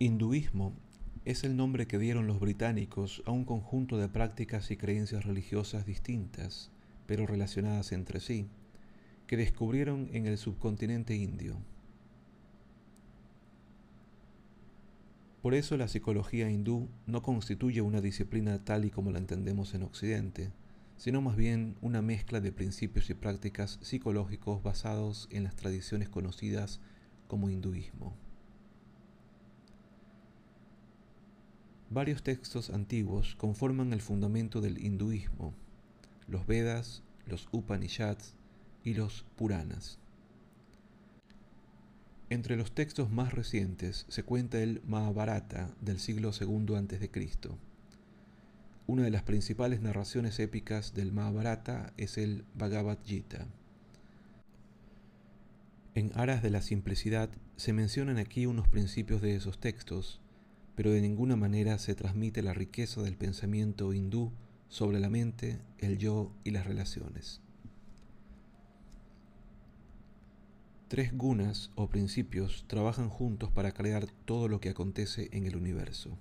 Hinduismo es el nombre que dieron los británicos a un conjunto de prácticas y creencias religiosas distintas, pero relacionadas entre sí, que descubrieron en el subcontinente indio. Por eso la psicología hindú no constituye una disciplina tal y como la entendemos en Occidente, sino más bien una mezcla de principios y prácticas psicológicos basados en las tradiciones conocidas como hinduismo. Varios textos antiguos conforman el fundamento del hinduismo, los Vedas, los Upanishads y los Puranas. Entre los textos más recientes se cuenta el Mahabharata del siglo II a.C. Una de las principales narraciones épicas del Mahabharata es el Bhagavad Gita. En aras de la simplicidad se mencionan aquí unos principios de esos textos, pero de ninguna manera se transmite la riqueza del pensamiento hindú sobre la mente, el yo y las relaciones. Tres gunas o principios trabajan juntos para crear todo lo que acontece en el universo.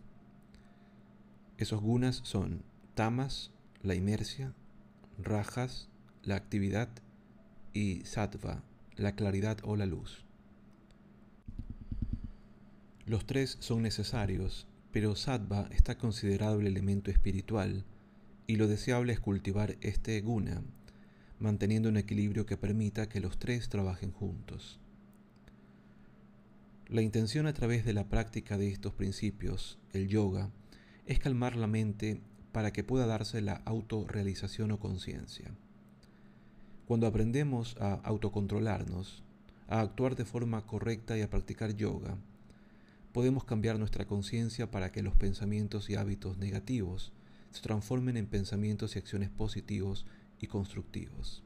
Esos gunas son tamas, la inercia, rajas, la actividad y sattva, la claridad o la luz. Los tres son necesarios, pero sattva está considerado el elemento espiritual y lo deseable es cultivar este guna, manteniendo un equilibrio que permita que los tres trabajen juntos. La intención a través de la práctica de estos principios, el yoga, es calmar la mente para que pueda darse la autorrealización o conciencia. Cuando aprendemos a autocontrolarnos, a actuar de forma correcta y a practicar yoga, podemos cambiar nuestra conciencia para que los pensamientos y hábitos negativos se transformen en pensamientos y acciones positivos y constructivos.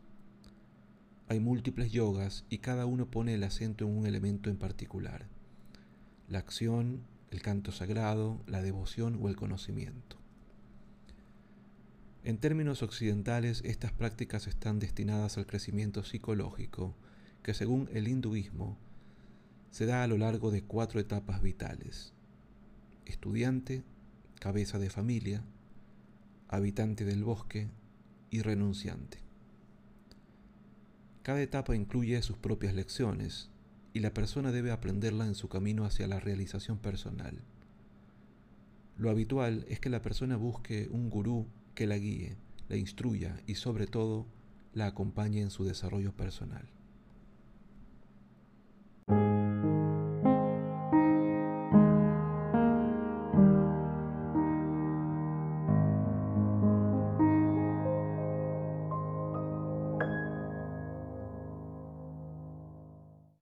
Hay múltiples yogas y cada uno pone el acento en un elemento en particular. La acción, el canto sagrado, la devoción o el conocimiento. En términos occidentales, estas prácticas están destinadas al crecimiento psicológico, que según el hinduismo se da a lo largo de cuatro etapas vitales. Estudiante, cabeza de familia, habitante del bosque y renunciante. Cada etapa incluye sus propias lecciones y la persona debe aprenderla en su camino hacia la realización personal. Lo habitual es que la persona busque un gurú que la guíe, la instruya y sobre todo la acompañe en su desarrollo personal.